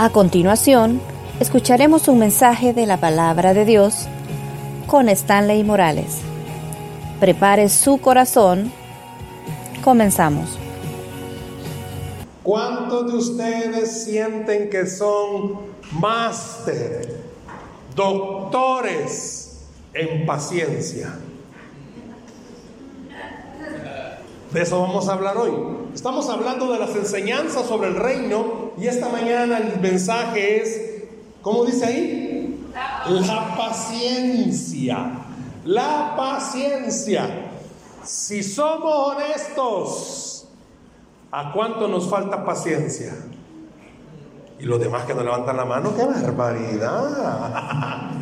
A continuación, escucharemos un mensaje de la palabra de Dios con Stanley Morales. Prepare su corazón. Comenzamos. ¿Cuántos de ustedes sienten que son máster, doctores en paciencia? De eso vamos a hablar hoy. Estamos hablando de las enseñanzas sobre el reino y esta mañana el mensaje es, ¿cómo dice ahí? La paciencia. La paciencia. Si somos honestos, ¿a cuánto nos falta paciencia? Y los demás que no levantan la mano, qué barbaridad.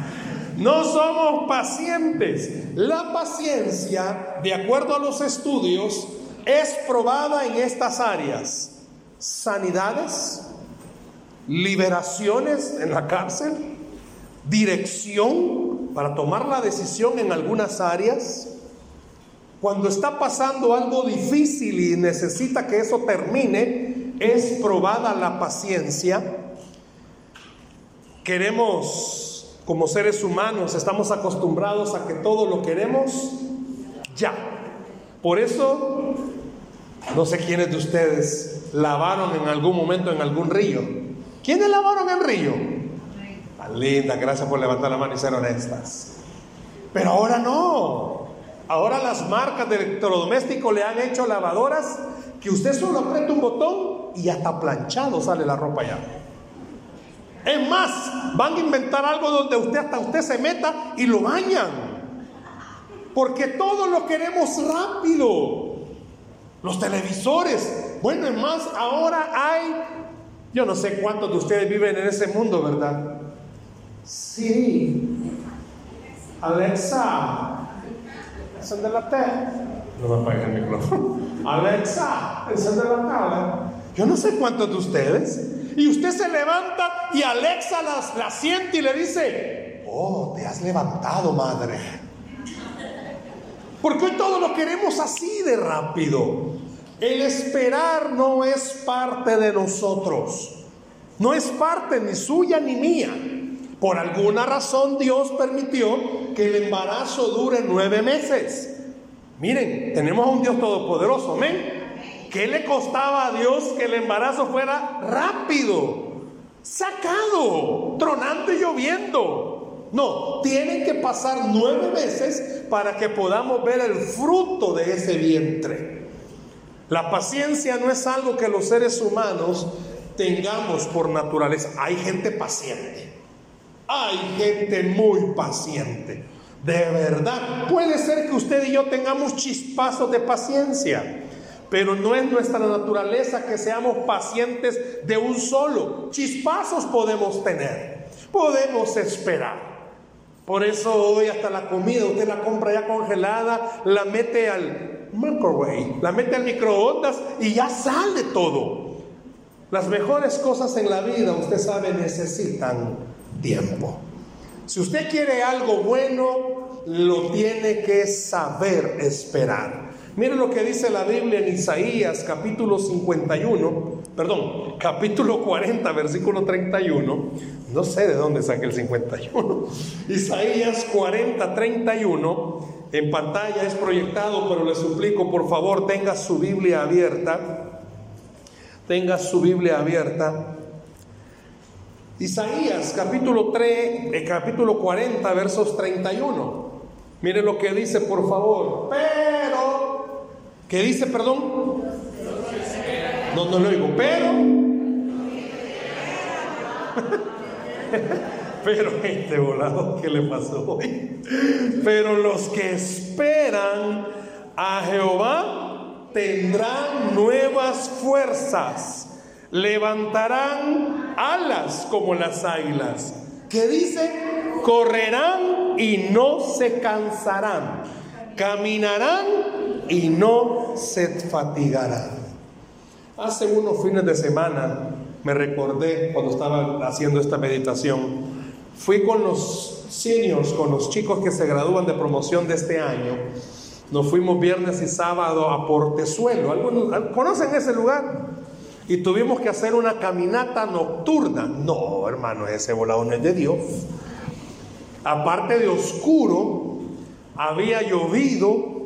No somos pacientes. La paciencia, de acuerdo a los estudios, es probada en estas áreas. Sanidades, liberaciones en la cárcel, dirección para tomar la decisión en algunas áreas. Cuando está pasando algo difícil y necesita que eso termine, es probada la paciencia. Queremos, como seres humanos, estamos acostumbrados a que todo lo queremos ya. Por eso no sé quiénes de ustedes lavaron en algún momento en algún río. ¿Quiénes lavaron en río? Linda, gracias por levantar la mano y ser honestas. Pero ahora no. Ahora las marcas de electrodomésticos le han hecho lavadoras que usted solo aprieta un botón y hasta planchado sale la ropa ya. Es más, van a inventar algo donde usted hasta usted se meta y lo bañan. Porque todo lo queremos rápido. Los televisores. Bueno, es más, ahora hay, yo no sé cuántos de ustedes viven en ese mundo, ¿verdad? Sí. Alexa, encende la tele. No me apague el micrófono. Alexa, encende la tele. Yo no sé cuántos de ustedes. Y usted se levanta y Alexa las, la siente y le dice, oh, te has levantado, madre. Porque hoy todo lo queremos así de rápido. El esperar no es parte de nosotros. No es parte ni suya ni mía. Por alguna razón Dios permitió que el embarazo dure nueve meses. Miren, tenemos a un Dios todopoderoso, amén. ¿Qué le costaba a Dios que el embarazo fuera rápido, sacado, tronando y lloviendo? No, tienen que pasar nueve meses para que podamos ver el fruto de ese vientre. La paciencia no es algo que los seres humanos tengamos por naturaleza. Hay gente paciente. Hay gente muy paciente. De verdad. Puede ser que usted y yo tengamos chispazos de paciencia. Pero no es nuestra naturaleza que seamos pacientes de un solo. Chispazos podemos tener. Podemos esperar. Por eso hoy hasta la comida usted la compra ya congelada, la mete al microwave, la mete al microondas y ya sale todo. Las mejores cosas en la vida, usted sabe, necesitan tiempo. Si usted quiere algo bueno, lo tiene que saber esperar. Mire lo que dice la Biblia en Isaías capítulo 51, perdón, capítulo 40, versículo 31. No sé de dónde saqué el 51. Isaías 40, 31. En pantalla es proyectado, pero le suplico, por favor, tenga su Biblia abierta. Tenga su Biblia abierta. Isaías capítulo 3, eh, capítulo 40, versos 31. Mire lo que dice, por favor. Pero, ¿qué dice, perdón? No, no lo digo, pero. Pero este volado, ¿qué le pasó hoy? Pero los que esperan a Jehová tendrán nuevas fuerzas, levantarán alas como las águilas. ¿Qué dice? Correrán y no se cansarán, caminarán y no se fatigarán. Hace unos fines de semana me recordé cuando estaba haciendo esta meditación. Fui con los seniors, con los chicos que se gradúan de promoción de este año. Nos fuimos viernes y sábado a Portezuelo. ¿Algunos conocen ese lugar? y tuvimos que hacer una caminata nocturna. No, hermano, ese volado no es de Dios. Aparte de oscuro, había llovido.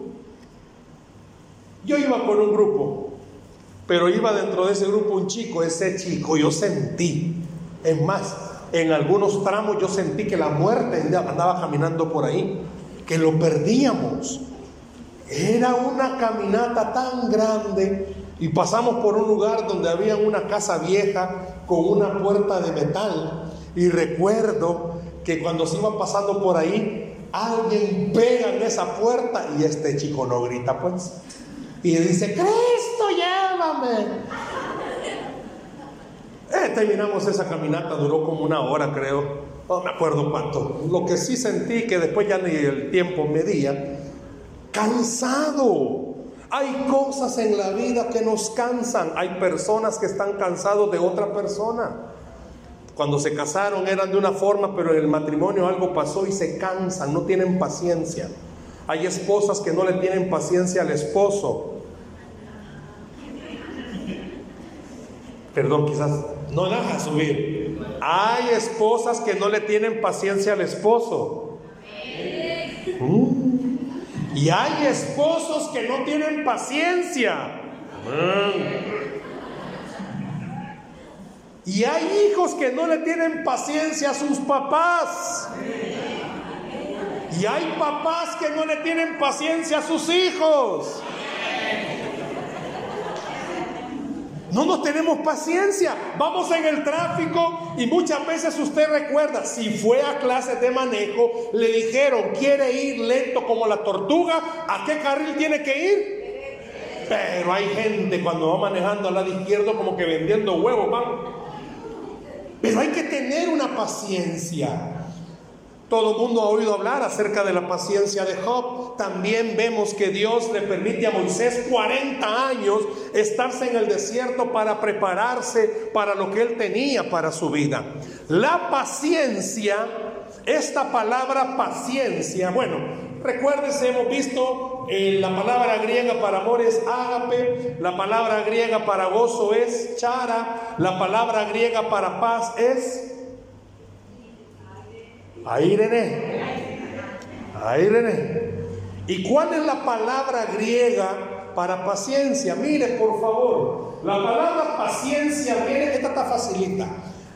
Yo iba con un grupo, pero iba dentro de ese grupo un chico, ese chico yo sentí, es más, en algunos tramos yo sentí que la muerte andaba caminando por ahí, que lo perdíamos. Era una caminata tan grande y pasamos por un lugar donde había una casa vieja con una puerta de metal. Y recuerdo que cuando se iba pasando por ahí, alguien pega en esa puerta y este chico no grita pues. Y dice, Cristo, llévame. Eh, terminamos esa caminata, duró como una hora creo, no me acuerdo cuánto. Lo que sí sentí que después ya ni el tiempo medía, cansado. Hay cosas en la vida que nos cansan. Hay personas que están cansados de otra persona. Cuando se casaron eran de una forma, pero en el matrimonio algo pasó y se cansan, no tienen paciencia. Hay esposas que no le tienen paciencia al esposo. Perdón, quizás no deja subir. Hay esposas que no le tienen paciencia al esposo. Mm. Y hay esposos que no tienen paciencia. Y hay hijos que no le tienen paciencia a sus papás. Y hay papás que no le tienen paciencia a sus hijos. No nos tenemos paciencia. Vamos en el tráfico y muchas veces usted recuerda, si fue a clases de manejo, le dijeron, quiere ir lento como la tortuga, ¿a qué carril tiene que ir? Pero hay gente cuando va manejando al lado izquierdo como que vendiendo huevos, vamos. Pero hay que tener una paciencia. Todo el mundo ha oído hablar acerca de la paciencia de Job. También vemos que Dios le permite a Moisés 40 años estarse en el desierto para prepararse para lo que él tenía para su vida. La paciencia, esta palabra paciencia, bueno, recuérdense, hemos visto eh, la palabra griega para amor es ágape, la palabra griega para gozo es chara, la palabra griega para paz es Ahí, René. ¿Y cuál es la palabra griega para paciencia? Mire, por favor. La palabra paciencia, mire, esta está facilita.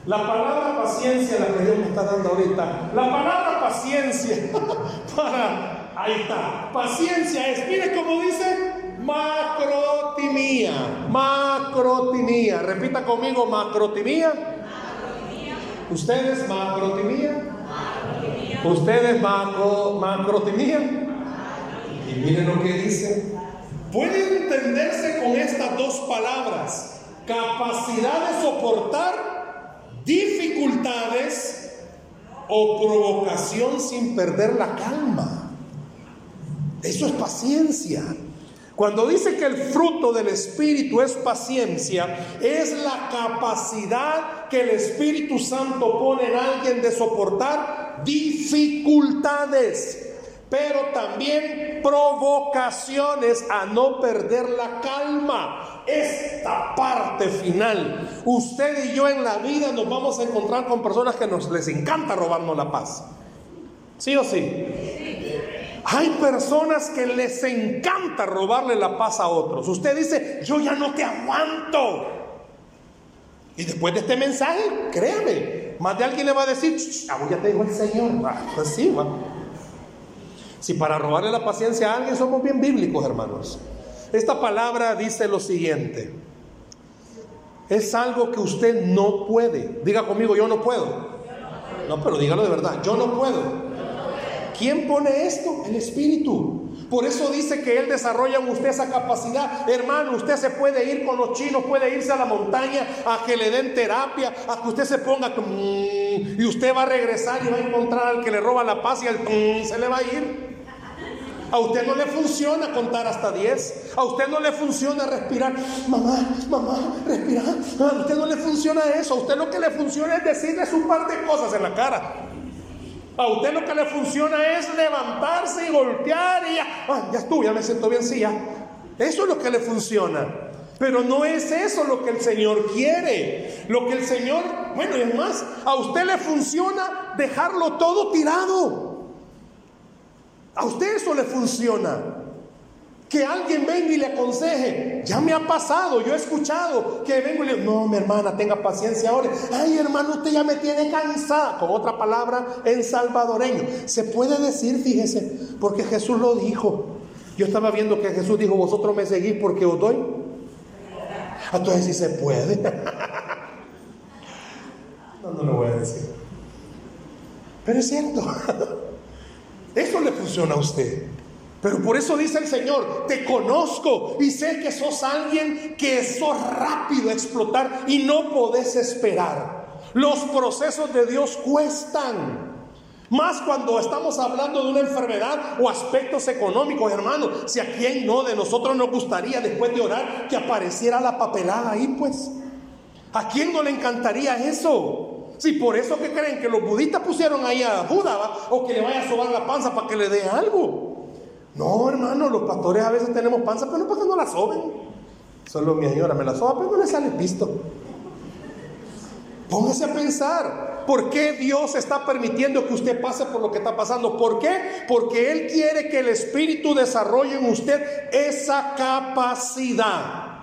La palabra paciencia, la que Dios me está dando ahorita. La palabra paciencia para. Ahí está. Paciencia es, mire cómo dice, macrotimía. Macrotimía. Repita conmigo, macrotimía. macrotimía. ¿Ustedes macrotimía? Ustedes macro. Y miren lo que dice. Puede entenderse con estas dos palabras. Capacidad de soportar dificultades o provocación sin perder la calma. Eso es paciencia. Cuando dice que el fruto del Espíritu es paciencia, es la capacidad que el Espíritu Santo pone en alguien de soportar dificultades, pero también provocaciones a no perder la calma. Esta parte final, usted y yo en la vida nos vamos a encontrar con personas que nos les encanta robarnos la paz. ¿Sí o sí? Hay personas que les encanta robarle la paz a otros. Usted dice, yo ya no te aguanto. Y después de este mensaje, créame, más de alguien le va a decir, ah, ya te dijo el Señor. Ah, pues sí, va. Si para robarle la paciencia a alguien somos bien bíblicos, hermanos. Esta palabra dice lo siguiente. Es algo que usted no puede. Diga conmigo, yo no puedo. No, pero dígalo de verdad, yo no puedo. ¿Quién pone esto? El Espíritu. Por eso dice que Él desarrolla en usted esa capacidad. Hermano, usted se puede ir con los chinos, puede irse a la montaña a que le den terapia, a que usted se ponga mm", y usted va a regresar y va a encontrar al que le roba la paz y el mm", se le va a ir. A usted no le funciona contar hasta 10. A usted no le funciona respirar. Mamá, mamá, respirar. A usted no le funciona eso. A usted lo que le funciona es decirle un par de cosas en la cara. A usted lo que le funciona es levantarse y golpear y ya, ah, ya estuvo, ya me siento bien, sí, ya. Eso es lo que le funciona. Pero no es eso lo que el Señor quiere. Lo que el Señor, bueno, es más, a usted le funciona dejarlo todo tirado. A usted eso le funciona. Que alguien venga y le aconseje. Ya me ha pasado, yo he escuchado que vengo y le digo, no, mi hermana, tenga paciencia ahora. Ay, hermano, usted ya me tiene cansada. Con otra palabra en salvadoreño. Se puede decir, fíjese, porque Jesús lo dijo. Yo estaba viendo que Jesús dijo, vosotros me seguís porque os doy. Entonces si se puede. no, no lo voy a decir. Pero es cierto. Eso le funciona a usted. Pero por eso dice el Señor, te conozco y sé que sos alguien que sos rápido a explotar y no podés esperar. Los procesos de Dios cuestan. Más cuando estamos hablando de una enfermedad o aspectos económicos, hermano. Si a quien no de nosotros nos gustaría después de orar que apareciera la papelada ahí, pues. ¿A quién no le encantaría eso? Si por eso que creen que los budistas pusieron ahí a Buda o que le vaya a sobar la panza para que le dé algo. No, hermano, los pastores a veces tenemos panza, pero no para que no la soben. Solo mi señora me la soba, pero no le sale pisto. Póngase a pensar, ¿por qué Dios está permitiendo que usted pase por lo que está pasando? ¿Por qué? Porque Él quiere que el Espíritu desarrolle en usted esa capacidad.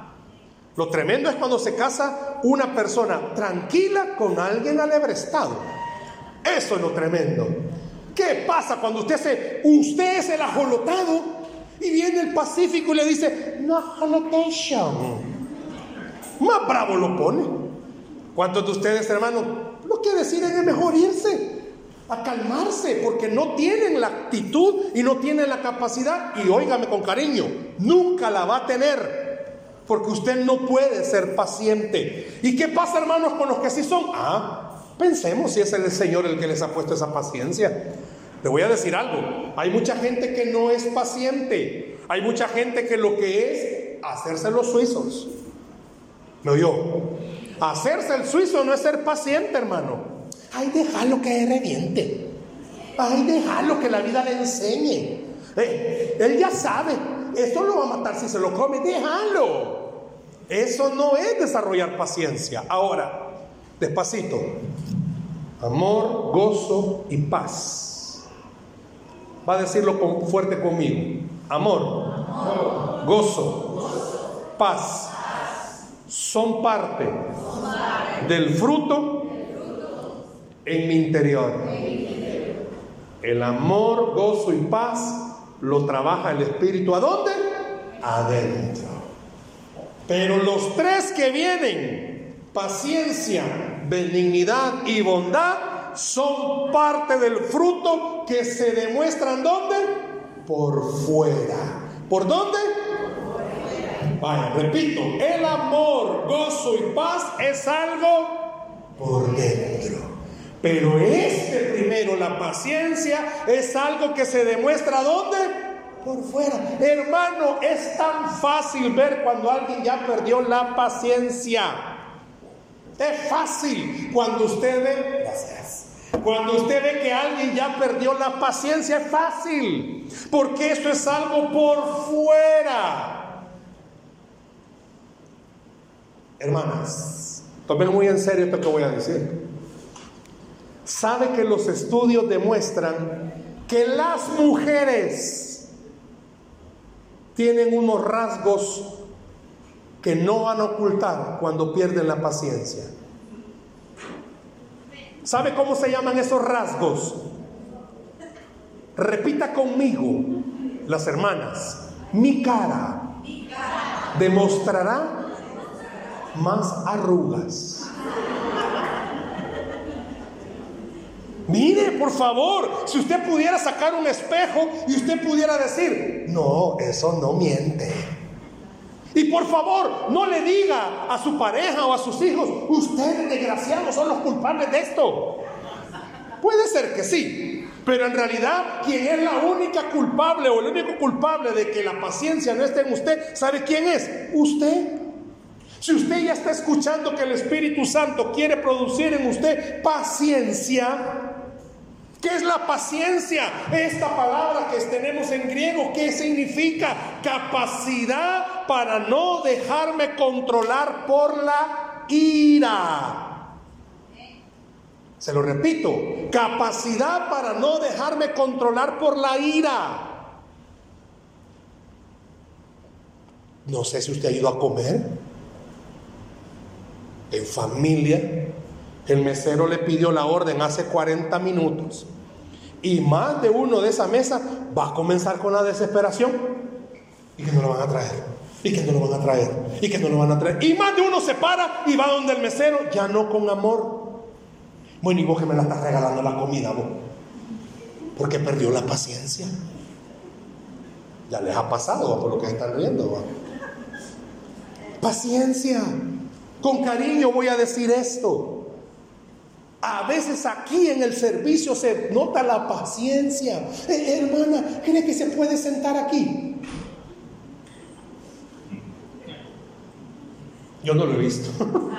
Lo tremendo es cuando se casa una persona tranquila con alguien alebrestado. Eso es lo tremendo. ¿Qué pasa cuando usted se, usted es el ajolotado y viene el Pacífico y le dice, no ajolotation? Más bravo lo pone. ¿Cuántos de ustedes, hermanos, lo que deciden es mejor irse? A calmarse, porque no tienen la actitud y no tienen la capacidad. Y óigame con cariño, nunca la va a tener, porque usted no puede ser paciente. ¿Y qué pasa, hermanos, con los que sí son? Ah, Pensemos si es el Señor el que les ha puesto esa paciencia. Le voy a decir algo, hay mucha gente que no es paciente, hay mucha gente que lo que es hacerse los suizos. ¿Me oyó? Hacerse el suizo no es ser paciente, hermano. Ay, déjalo que reviente. Ay, déjalo que la vida le enseñe. Eh, él ya sabe, esto lo va a matar si se lo come, déjalo. Eso no es desarrollar paciencia. Ahora, despacito, amor, gozo y paz. Va a decirlo fuerte conmigo. Amor, gozo, paz. Son parte del fruto en mi interior. El amor, gozo y paz lo trabaja el Espíritu. ¿A dónde? Adentro. Pero los tres que vienen, paciencia, benignidad y bondad son parte del fruto que se demuestran ¿dónde? Por fuera. ¿Por dónde? Vaya, repito, el amor, gozo y paz es algo por dentro. Pero este primero, la paciencia, es algo que se demuestra ¿dónde? Por fuera. Hermano, es tan fácil ver cuando alguien ya perdió la paciencia. Es fácil cuando usted ve, Cuando usted ve que alguien ya perdió la paciencia, es fácil, porque eso es algo por fuera. Hermanas, tomen muy en serio esto que voy a decir. ¿Sabe que los estudios demuestran que las mujeres tienen unos rasgos que no van a ocultar cuando pierden la paciencia. ¿Sabe cómo se llaman esos rasgos? Repita conmigo, las hermanas, mi cara demostrará más arrugas. Mire, por favor, si usted pudiera sacar un espejo y usted pudiera decir, no, eso no miente. Y por favor, no le diga a su pareja o a sus hijos, ustedes desgraciados son los culpables de esto. Puede ser que sí, pero en realidad quien es la única culpable o el único culpable de que la paciencia no esté en usted, ¿sabe quién es? Usted. Si usted ya está escuchando que el Espíritu Santo quiere producir en usted paciencia, ¿Qué es la paciencia? Esta palabra que tenemos en griego, ¿qué significa? Capacidad para no dejarme controlar por la ira. Se lo repito, capacidad para no dejarme controlar por la ira. No sé si usted ha ido a comer en familia. El mesero le pidió la orden hace 40 minutos. Y más de uno de esa mesa va a comenzar con la desesperación. Y que no lo van a traer. Y que no lo van a traer. Y que no lo van a traer. Y más de uno se para y va donde el mesero, ya no con amor. Bueno, y vos que me la estás regalando la comida. Porque perdió la paciencia. Ya les ha pasado por lo que están viendo. Paciencia. Con cariño voy a decir esto. A veces aquí en el servicio se nota la paciencia. Eh, hermana, ¿cree que se puede sentar aquí? Yo no lo he visto.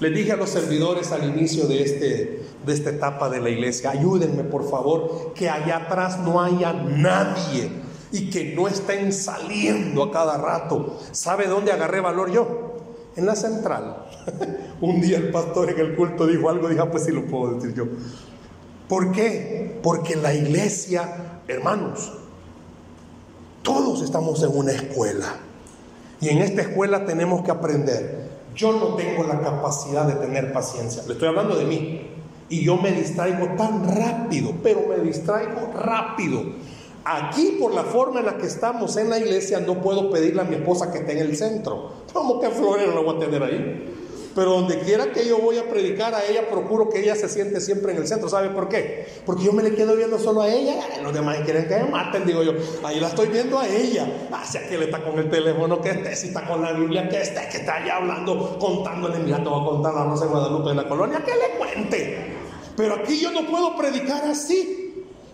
Le dije a los servidores al inicio de, este, de esta etapa de la iglesia, ayúdenme por favor, que allá atrás no haya nadie y que no estén saliendo a cada rato. ¿Sabe dónde agarré valor yo? En la central. Un día el pastor en el culto dijo algo, dije, ah, pues sí lo puedo decir yo. ¿Por qué? Porque la iglesia, hermanos, todos estamos en una escuela. Y en esta escuela tenemos que aprender. Yo no tengo la capacidad de tener paciencia. Le estoy hablando de mí. Y yo me distraigo tan rápido, pero me distraigo rápido Aquí, por la forma en la que estamos en la iglesia, no puedo pedirle a mi esposa que esté en el centro. ¿Cómo que florero la voy a tener ahí? Pero donde quiera que yo voy a predicar a ella, procuro que ella se siente siempre en el centro. ¿Sabe por qué? Porque yo me le quedo viendo solo a ella. Los demás quieren que me maten, digo yo. Ahí la estoy viendo a ella. Hacia que él está con el teléfono, que esté, si está con la Biblia, que esté, que está allá hablando, contándole. Mira, te voy a contar la Rosa de Guadalupe de la colonia, que le cuente. Pero aquí yo no puedo predicar así.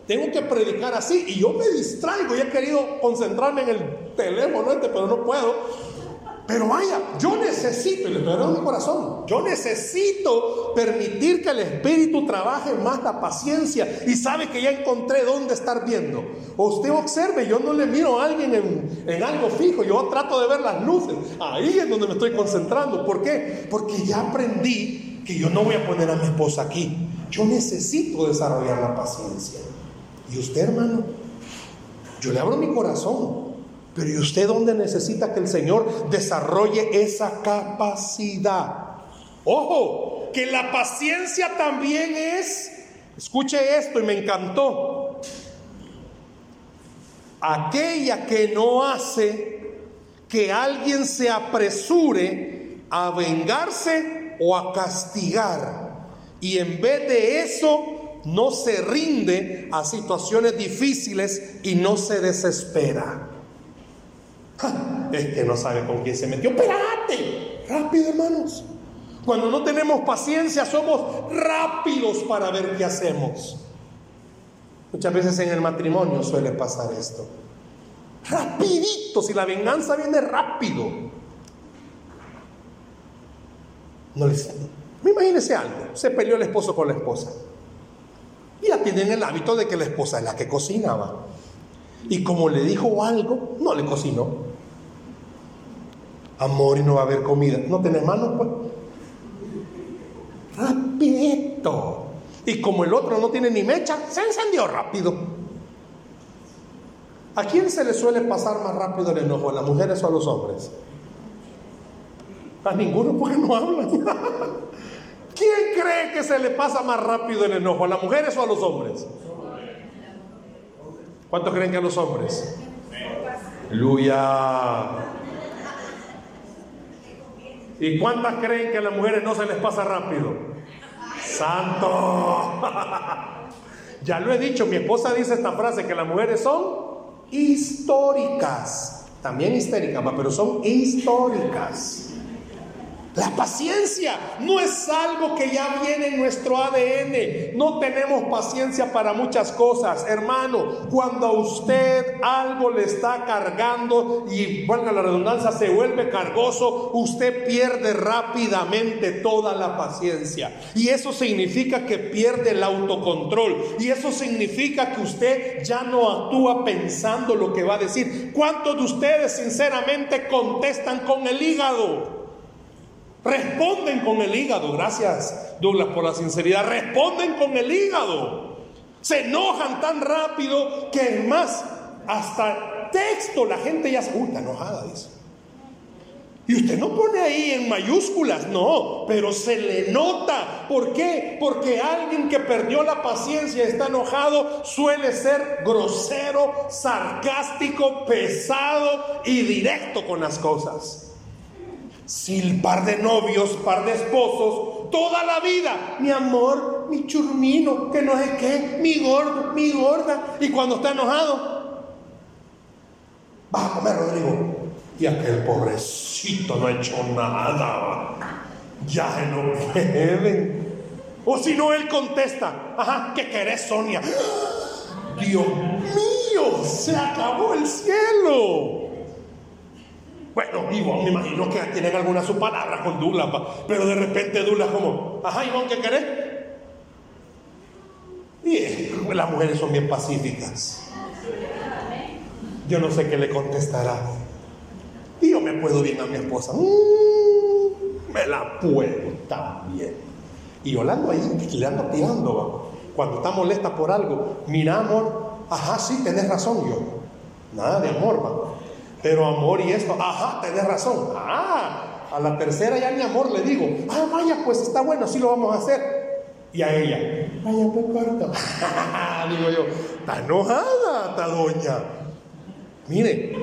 Tengo que predicar así y yo me distraigo y he querido concentrarme en el teléfono este, pero no puedo. Pero vaya, yo necesito, y le estoy mi corazón, yo necesito permitir que el Espíritu trabaje más la paciencia y sabe que ya encontré dónde estar viendo. Usted observe, yo no le miro a alguien en, en algo fijo, yo trato de ver las luces. Ahí es donde me estoy concentrando. ¿Por qué? Porque ya aprendí que yo no voy a poner a mi esposa aquí. Yo necesito desarrollar la paciencia. ¿Y usted, hermano? Yo le abro mi corazón. Pero ¿y usted dónde necesita que el Señor desarrolle esa capacidad? Ojo, que la paciencia también es, escuche esto y me encantó, aquella que no hace que alguien se apresure a vengarse o a castigar. Y en vez de eso, no se rinde a situaciones difíciles y no se desespera. Es que no sabe con quién se metió. Espérate, rápido hermanos. Cuando no tenemos paciencia somos rápidos para ver qué hacemos. Muchas veces en el matrimonio suele pasar esto. Rapidito, si la venganza viene rápido. No les... Imagínese algo, se peleó el esposo con la esposa. Y ya tienen el hábito de que la esposa es la que cocinaba. Y como le dijo algo, no le cocinó. Amor y no va a haber comida. ¿No tenés manos? Pues? Rapidito. Y como el otro no tiene ni mecha, se encendió rápido. ¿A quién se le suele pasar más rápido el enojo? ¿A las mujeres o a los hombres? A ninguno porque no hablan. ¿Quién cree que se le pasa más rápido el enojo? ¿A las mujeres o a los hombres? ¿Cuántos creen que a los hombres? Aleluya. ¿Y cuántas creen que a las mujeres no se les pasa rápido? Santo. ya lo he dicho, mi esposa dice esta frase, que las mujeres son históricas. También histéricas, pero son históricas. La paciencia no es algo que ya viene en nuestro ADN. No tenemos paciencia para muchas cosas. Hermano, cuando a usted algo le está cargando y, valga la redundancia, se vuelve cargoso, usted pierde rápidamente toda la paciencia. Y eso significa que pierde el autocontrol. Y eso significa que usted ya no actúa pensando lo que va a decir. ¿Cuántos de ustedes sinceramente contestan con el hígado? Responden con el hígado. Gracias, Douglas, por la sinceridad. Responden con el hígado. Se enojan tan rápido que es más, hasta texto la gente ya se gusta enojada, dice. Y usted no pone ahí en mayúsculas, no, pero se le nota. ¿Por qué? Porque alguien que perdió la paciencia está enojado suele ser grosero, sarcástico, pesado y directo con las cosas. Si el par de novios, par de esposos, toda la vida, mi amor, mi churmino, que no sé qué, mi gordo, mi gorda, y cuando está enojado, vas a comer, Rodrigo. Y aquel pobrecito no ha hecho nada, ya se lo pueden. O si no, él contesta, ajá, ¿qué querés, Sonia? Dios mío, se acabó el cielo. Bueno, Ivonne, me imagino que tienen alguna su palabra con Douglas, pero de repente Douglas como, ajá, Ivonne, ¿qué querés? Y las mujeres son bien pacíficas. Yo no sé qué le contestará. Y yo me puedo bien a mi esposa. Mm, me la puedo también. Y yo la ando ahí, le ando tirando. Cuando está molesta por algo, mira, amor, ajá, sí, tenés razón yo. Nada de amor, va. Pero amor y esto, ajá, tenés razón. Ah, a la tercera ya ni amor le digo, ah, vaya, pues está bueno, así lo vamos a hacer. Y a ella, vaya, pues corto. digo yo, está enojada, esta doña. Mire,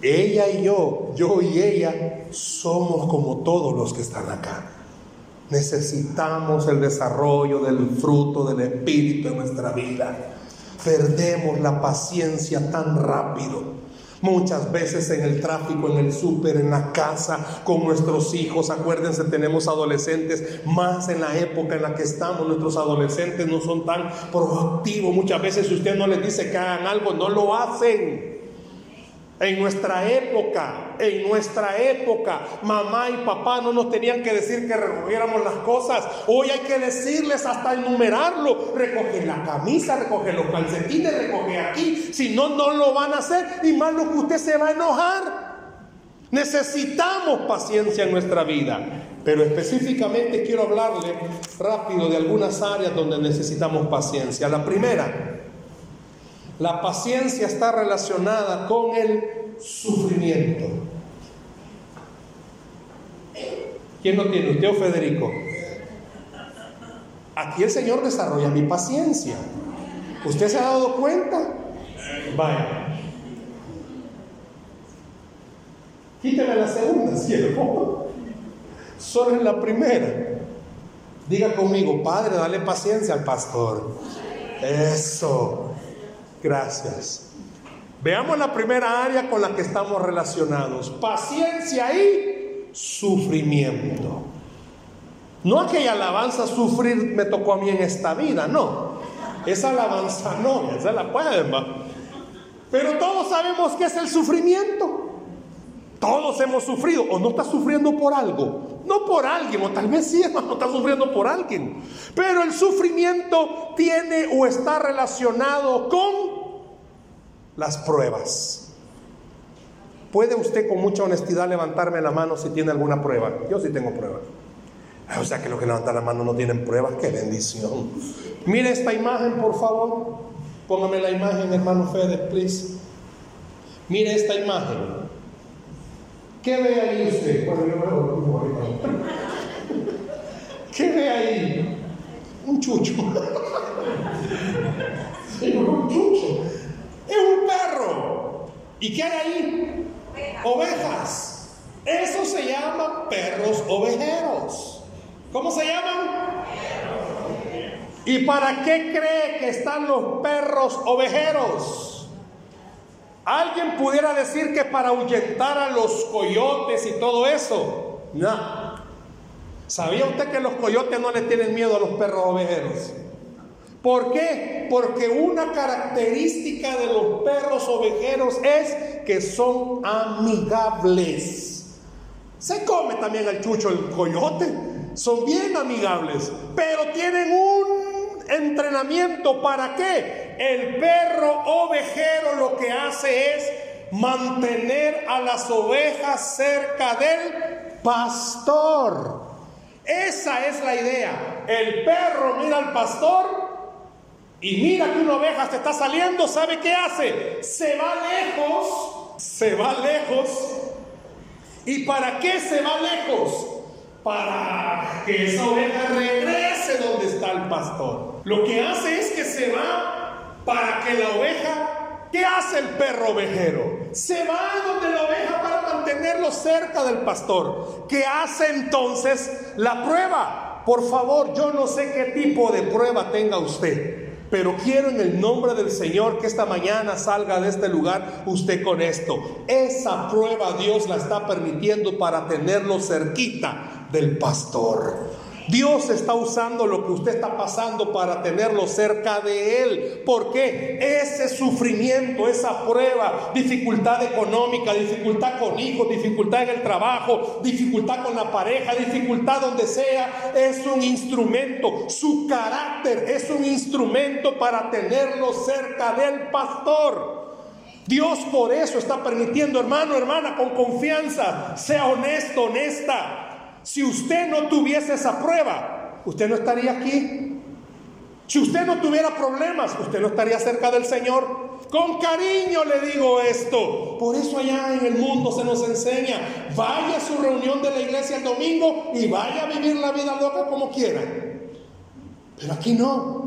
ella y yo, yo y ella, somos como todos los que están acá. Necesitamos el desarrollo del fruto del Espíritu en nuestra vida. Perdemos la paciencia tan rápido. Muchas veces en el tráfico, en el súper, en la casa, con nuestros hijos. Acuérdense, tenemos adolescentes, más en la época en la que estamos. Nuestros adolescentes no son tan proactivos. Muchas veces si usted no les dice que hagan algo, no lo hacen. En nuestra época, en nuestra época, mamá y papá no nos tenían que decir que recogiéramos las cosas. Hoy hay que decirles hasta enumerarlo. Recoge la camisa, recoge los calcetines, recoge aquí. Si no, no lo van a hacer. Y más lo que usted se va a enojar. Necesitamos paciencia en nuestra vida. Pero específicamente quiero hablarle rápido de algunas áreas donde necesitamos paciencia. La primera, la paciencia está relacionada con el sufrimiento. ¿Quién lo tiene? ¿Usted o Federico? Aquí el Señor desarrolla mi paciencia. ¿Usted se ha dado cuenta? Vaya. Quíteme la segunda, cielo. Solo en la primera. Diga conmigo, Padre, dale paciencia al pastor. Eso. Gracias. Veamos la primera área con la que estamos relacionados. Paciencia y sufrimiento. No aquella alabanza sufrir me tocó a mí en esta vida, no. Esa alabanza no, esa la pueden. Pero todos sabemos que es el sufrimiento. Todos hemos sufrido o no está sufriendo por algo. No por alguien, o tal vez sí, no está sufriendo por alguien. Pero el sufrimiento tiene o está relacionado con las pruebas. ¿Puede usted con mucha honestidad levantarme la mano si tiene alguna prueba? Yo sí tengo pruebas. O sea que los que levantan la mano no tienen pruebas, qué bendición. Mire esta imagen, por favor. Póngame la imagen, hermano Fede, please. Mire esta imagen. ¿Qué ve ahí usted? ¿Qué ve ahí? Un chucho. un chucho. Es un perro. ¿Y qué hay ahí? Ovejas. Eso se llama perros ovejeros. ¿Cómo se llaman? ¿Y para qué cree que están los perros ovejeros? Alguien pudiera decir que para ahuyentar a los coyotes y todo eso. No. ¿Sabía usted que los coyotes no le tienen miedo a los perros ovejeros? ¿Por qué? Porque una característica de los perros ovejeros es que son amigables. Se come también el chucho el coyote. Son bien amigables, pero tienen un entrenamiento. ¿Para qué? El perro ovejero lo que hace es mantener a las ovejas cerca del pastor. Esa es la idea. El perro mira al pastor y mira que una oveja se está saliendo, ¿sabe qué hace? Se va lejos, se va lejos. ¿Y para qué se va lejos? Para que esa oveja regrese donde está el pastor. Lo que hace es que se va para que la oveja ¿Qué hace el perro ovejero? Se va donde la oveja para mantenerlo cerca del pastor. ¿Qué hace entonces la prueba? Por favor, yo no sé qué tipo de prueba tenga usted. Pero quiero en el nombre del Señor que esta mañana salga de este lugar usted con esto. Esa prueba Dios la está permitiendo para tenerlo cerquita del pastor. Dios está usando lo que usted está pasando para tenerlo cerca de Él. porque Ese sufrimiento, esa prueba, dificultad económica, dificultad con hijos, dificultad en el trabajo, dificultad con la pareja, dificultad donde sea, es un instrumento. Su carácter es un instrumento para tenerlo cerca del pastor. Dios por eso está permitiendo, hermano, hermana, con confianza, sea honesto, honesta si usted no tuviese esa prueba, usted no estaría aquí. Si usted no tuviera problemas, usted no estaría cerca del Señor. Con cariño le digo esto. Por eso allá en el mundo se nos enseña, vaya a su reunión de la iglesia el domingo y vaya a vivir la vida loca como quiera. Pero aquí no.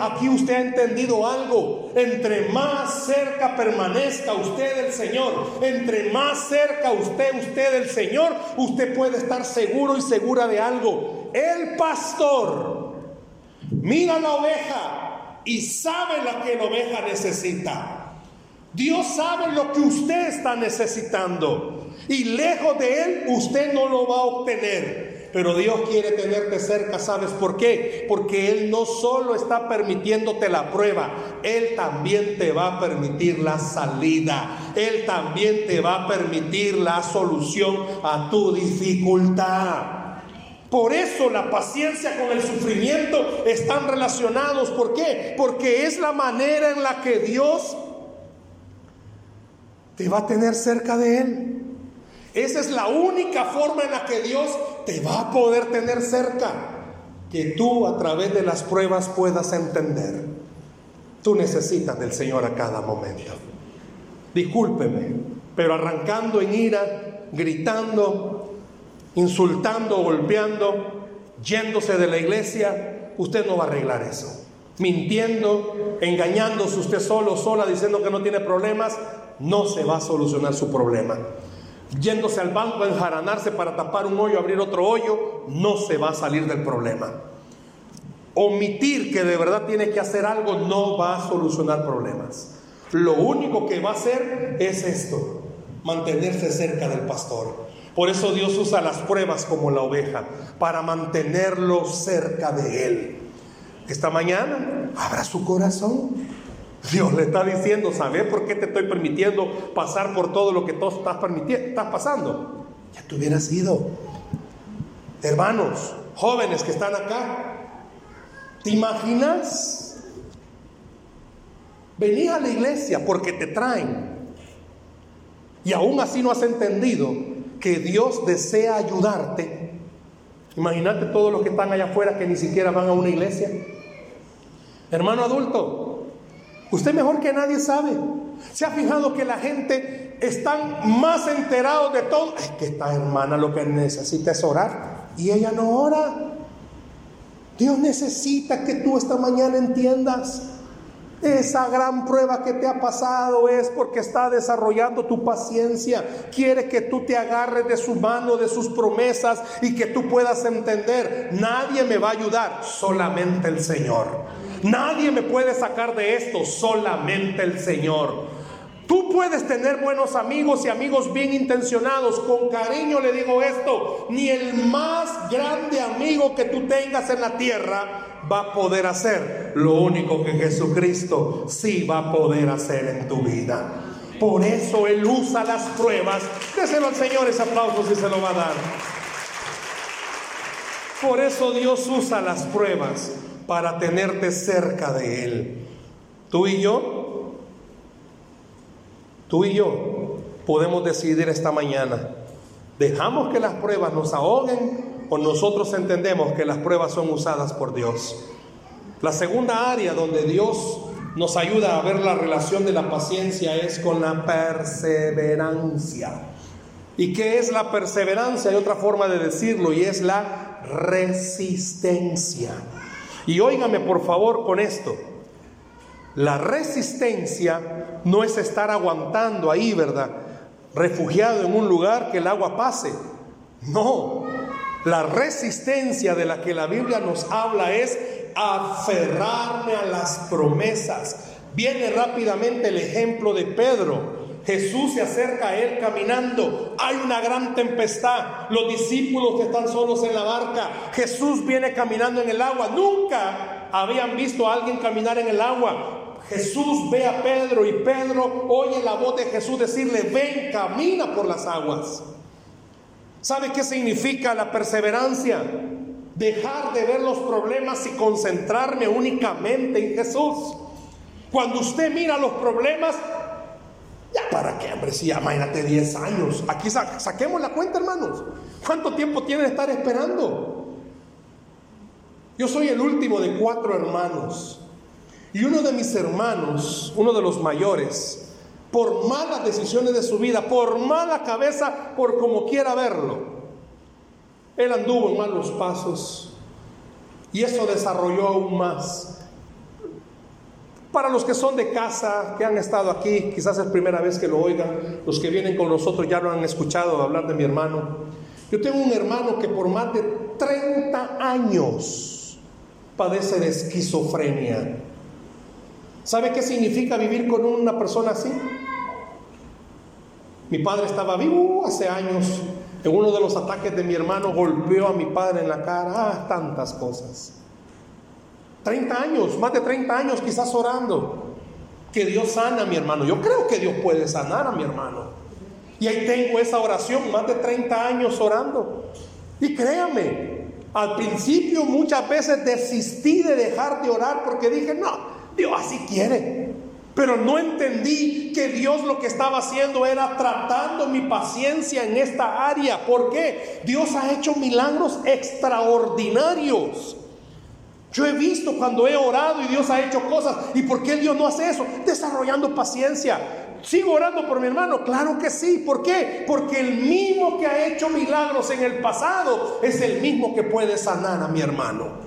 Aquí usted ha entendido algo. Entre más cerca permanezca usted del Señor, entre más cerca usted, usted del Señor, usted puede estar seguro y segura de algo. El pastor mira la oveja y sabe lo que la oveja necesita. Dios sabe lo que usted está necesitando y lejos de Él usted no lo va a obtener. Pero Dios quiere tenerte cerca, ¿sabes por qué? Porque Él no solo está permitiéndote la prueba, Él también te va a permitir la salida. Él también te va a permitir la solución a tu dificultad. Por eso la paciencia con el sufrimiento están relacionados. ¿Por qué? Porque es la manera en la que Dios te va a tener cerca de Él. Esa es la única forma en la que Dios te va a poder tener cerca, que tú a través de las pruebas puedas entender. Tú necesitas del Señor a cada momento. Discúlpeme, pero arrancando en ira, gritando, insultando, golpeando, yéndose de la iglesia, usted no va a arreglar eso. Mintiendo, engañándose usted solo, sola, diciendo que no tiene problemas, no se va a solucionar su problema yéndose al banco a enjaranarse para tapar un hoyo, abrir otro hoyo, no se va a salir del problema. Omitir que de verdad tiene que hacer algo no va a solucionar problemas. Lo único que va a hacer es esto, mantenerse cerca del pastor. Por eso Dios usa las pruebas como la oveja, para mantenerlo cerca de Él. Esta mañana abra su corazón Dios le está diciendo, ¿sabes por qué te estoy permitiendo pasar por todo lo que tú estás, estás pasando? Ya te hubieras ido. Hermanos, jóvenes que están acá, ¿te imaginas? Venís a la iglesia porque te traen. Y aún así no has entendido que Dios desea ayudarte. Imagínate todos los que están allá afuera que ni siquiera van a una iglesia. Hermano adulto, Usted mejor que nadie sabe. ¿Se ha fijado que la gente está más enterado de todo? Es que esta hermana lo que necesita es orar y ella no ora. Dios necesita que tú esta mañana entiendas. Esa gran prueba que te ha pasado es porque está desarrollando tu paciencia. Quiere que tú te agarres de su mano, de sus promesas y que tú puedas entender. Nadie me va a ayudar, solamente el Señor. Nadie me puede sacar de esto, solamente el Señor. Tú puedes tener buenos amigos y amigos bien intencionados. Con cariño le digo esto, ni el más grande amigo que tú tengas en la tierra va a poder hacer lo único que Jesucristo sí va a poder hacer en tu vida. Por eso Él usa las pruebas. Déselo al Señor ese aplauso si se lo va a dar. Por eso Dios usa las pruebas para tenerte cerca de Él. Tú y yo, tú y yo podemos decidir esta mañana. ¿Dejamos que las pruebas nos ahoguen o nosotros entendemos que las pruebas son usadas por Dios? La segunda área donde Dios nos ayuda a ver la relación de la paciencia es con la perseverancia. ¿Y qué es la perseverancia? Hay otra forma de decirlo y es la resistencia. Y óigame por favor con esto. La resistencia no es estar aguantando ahí, ¿verdad? Refugiado en un lugar que el agua pase. No. La resistencia de la que la Biblia nos habla es aferrarme a las promesas. Viene rápidamente el ejemplo de Pedro. Jesús se acerca a él caminando. Hay una gran tempestad. Los discípulos están solos en la barca. Jesús viene caminando en el agua. Nunca habían visto a alguien caminar en el agua. Jesús ve a Pedro y Pedro oye la voz de Jesús decirle, ven, camina por las aguas. ¿Sabe qué significa la perseverancia? Dejar de ver los problemas y concentrarme únicamente en Jesús. Cuando usted mira los problemas, ya para qué, hombre, si ya imagínate 10 años. Aquí saquemos la cuenta, hermanos. ¿Cuánto tiempo tiene de estar esperando? Yo soy el último de cuatro hermanos. Y uno de mis hermanos, uno de los mayores, por malas decisiones de su vida, por mala cabeza, por como quiera verlo, él anduvo en malos pasos y eso desarrolló aún más. Para los que son de casa, que han estado aquí, quizás es primera vez que lo oigan, los que vienen con nosotros ya lo han escuchado hablar de mi hermano. Yo tengo un hermano que por más de 30 años padece de esquizofrenia. ¿Sabe qué significa vivir con una persona así? Mi padre estaba vivo hace años en uno de los ataques de mi hermano golpeó a mi padre en la cara. Ah, tantas cosas. 30 años, más de 30 años quizás orando. Que Dios sana a mi hermano. Yo creo que Dios puede sanar a mi hermano. Y ahí tengo esa oración, más de 30 años orando. Y créame, al principio muchas veces desistí de dejar de orar porque dije, no, Dios así quiere. Pero no entendí que Dios lo que estaba haciendo era tratando mi paciencia en esta área. ¿Por qué? Dios ha hecho milagros extraordinarios. Yo he visto cuando he orado y Dios ha hecho cosas. ¿Y por qué Dios no hace eso? Desarrollando paciencia. ¿Sigo orando por mi hermano? Claro que sí. ¿Por qué? Porque el mismo que ha hecho milagros en el pasado es el mismo que puede sanar a mi hermano.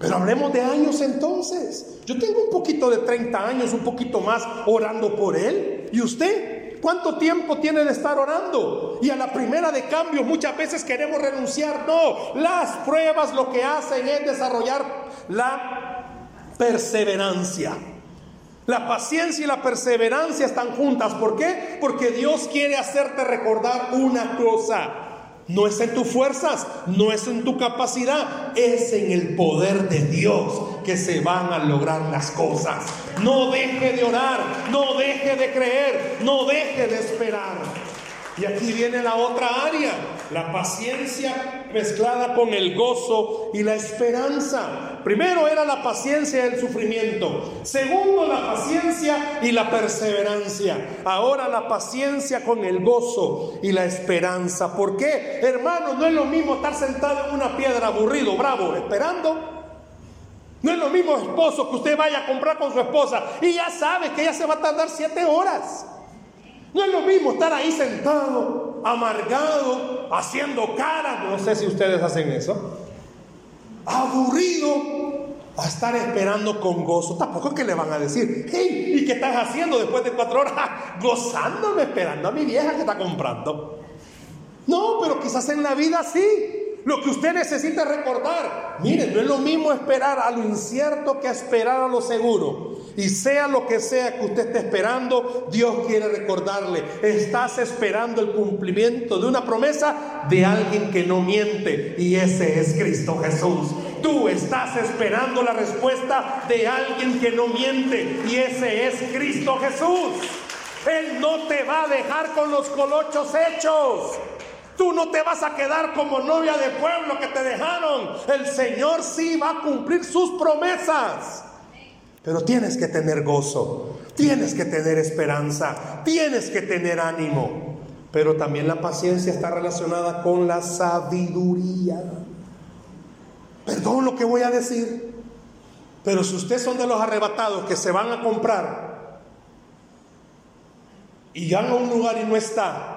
Pero hablemos de años entonces. Yo tengo un poquito de 30 años, un poquito más orando por él. ¿Y usted? ¿Cuánto tiempo tiene de estar orando? Y a la primera de cambio muchas veces queremos renunciar. No, las pruebas lo que hacen es desarrollar la perseverancia. La paciencia y la perseverancia están juntas. ¿Por qué? Porque Dios quiere hacerte recordar una cosa. No es en tus fuerzas, no es en tu capacidad, es en el poder de Dios que se van a lograr las cosas. No deje de orar, no deje de creer, no deje de esperar. Y aquí viene la otra área, la paciencia mezclada con el gozo y la esperanza. Primero era la paciencia y el sufrimiento. Segundo, la paciencia y la perseverancia. Ahora la paciencia con el gozo y la esperanza. ¿Por qué? Hermano, no es lo mismo estar sentado en una piedra aburrido, bravo, esperando. No es lo mismo esposo que usted vaya a comprar con su esposa y ya sabe que ella se va a tardar siete horas. No es lo mismo estar ahí sentado, amargado, haciendo cara, no sé si ustedes hacen eso, aburrido, a estar esperando con gozo. Tampoco es que le van a decir, hey, ¿y qué estás haciendo después de cuatro horas? Gozándome, esperando a mi vieja que está comprando. No, pero quizás en la vida sí. Lo que usted necesita recordar, mire, no es lo mismo esperar a lo incierto que esperar a lo seguro. Y sea lo que sea que usted esté esperando, Dios quiere recordarle, estás esperando el cumplimiento de una promesa de alguien que no miente y ese es Cristo Jesús. Tú estás esperando la respuesta de alguien que no miente y ese es Cristo Jesús. Él no te va a dejar con los colochos hechos. Tú no te vas a quedar como novia de pueblo que te dejaron. El Señor sí va a cumplir sus promesas. Pero tienes que tener gozo, tienes que tener esperanza, tienes que tener ánimo. Pero también la paciencia está relacionada con la sabiduría. Perdón lo que voy a decir, pero si ustedes son de los arrebatados que se van a comprar y van a un lugar y no está,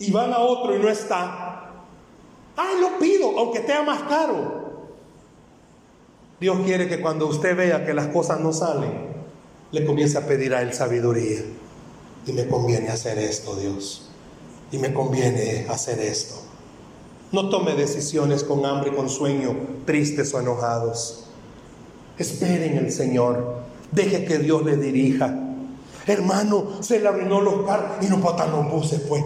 y van a otro y no está, ay, lo pido, aunque esté más caro. Dios quiere que cuando usted vea que las cosas no salen, le comience a pedir a Él sabiduría. Y me conviene hacer esto, Dios. Y me conviene hacer esto. No tome decisiones con hambre con sueño, tristes o enojados. Esperen el Señor. Deje que Dios le dirija. Hermano, se le arruinó los carros y no para los buses, pues.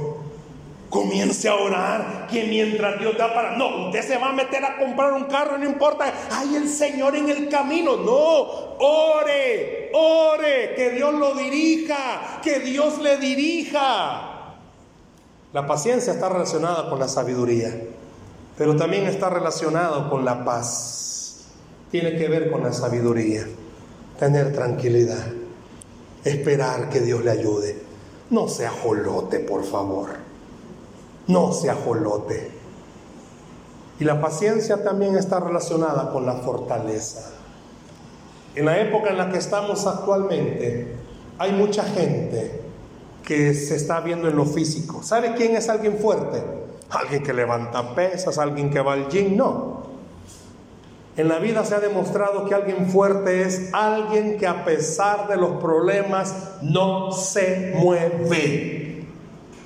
Comience a orar que mientras Dios da para... No, usted se va a meter a comprar un carro, no importa. Hay el Señor en el camino. No, ore, ore, que Dios lo dirija, que Dios le dirija. La paciencia está relacionada con la sabiduría, pero también está relacionado con la paz. Tiene que ver con la sabiduría, tener tranquilidad, esperar que Dios le ayude. No sea jolote, por favor. No sea jolote. Y la paciencia también está relacionada con la fortaleza. En la época en la que estamos actualmente, hay mucha gente que se está viendo en lo físico. ¿Sabe quién es alguien fuerte? Alguien que levanta pesas, alguien que va al gym. No. En la vida se ha demostrado que alguien fuerte es alguien que a pesar de los problemas no se mueve.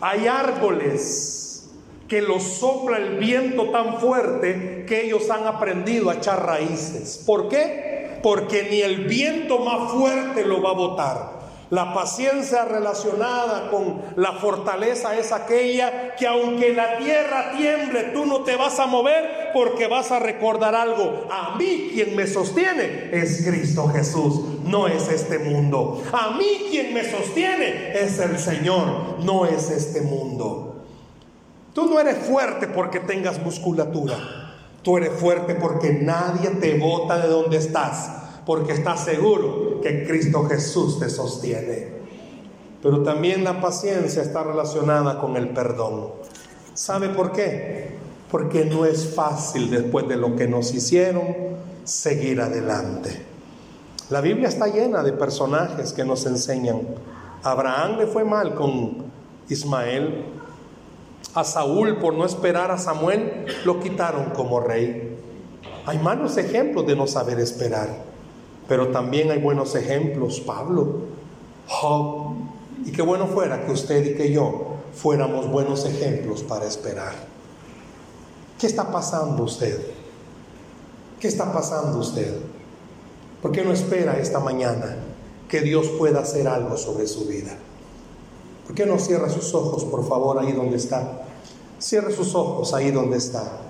Hay árboles que los sopla el viento tan fuerte que ellos han aprendido a echar raíces. ¿Por qué? Porque ni el viento más fuerte lo va a botar. La paciencia relacionada con la fortaleza es aquella que aunque la tierra tiemble, tú no te vas a mover porque vas a recordar algo. A mí quien me sostiene es Cristo Jesús, no es este mundo. A mí quien me sostiene es el Señor, no es este mundo. Tú no eres fuerte porque tengas musculatura. Tú eres fuerte porque nadie te bota de donde estás, porque estás seguro que Cristo Jesús te sostiene. Pero también la paciencia está relacionada con el perdón. ¿Sabe por qué? Porque no es fácil después de lo que nos hicieron seguir adelante. La Biblia está llena de personajes que nos enseñan. Abraham le fue mal con Ismael, a Saúl por no esperar a Samuel, lo quitaron como rey. Hay malos ejemplos de no saber esperar, pero también hay buenos ejemplos, Pablo, Job, y qué bueno fuera que usted y que yo fuéramos buenos ejemplos para esperar. ¿Qué está pasando usted? ¿Qué está pasando usted? ¿Por qué no espera esta mañana que Dios pueda hacer algo sobre su vida? ¿Por qué no cierra sus ojos, por favor, ahí donde está? Cierre sus ojos ahí donde está.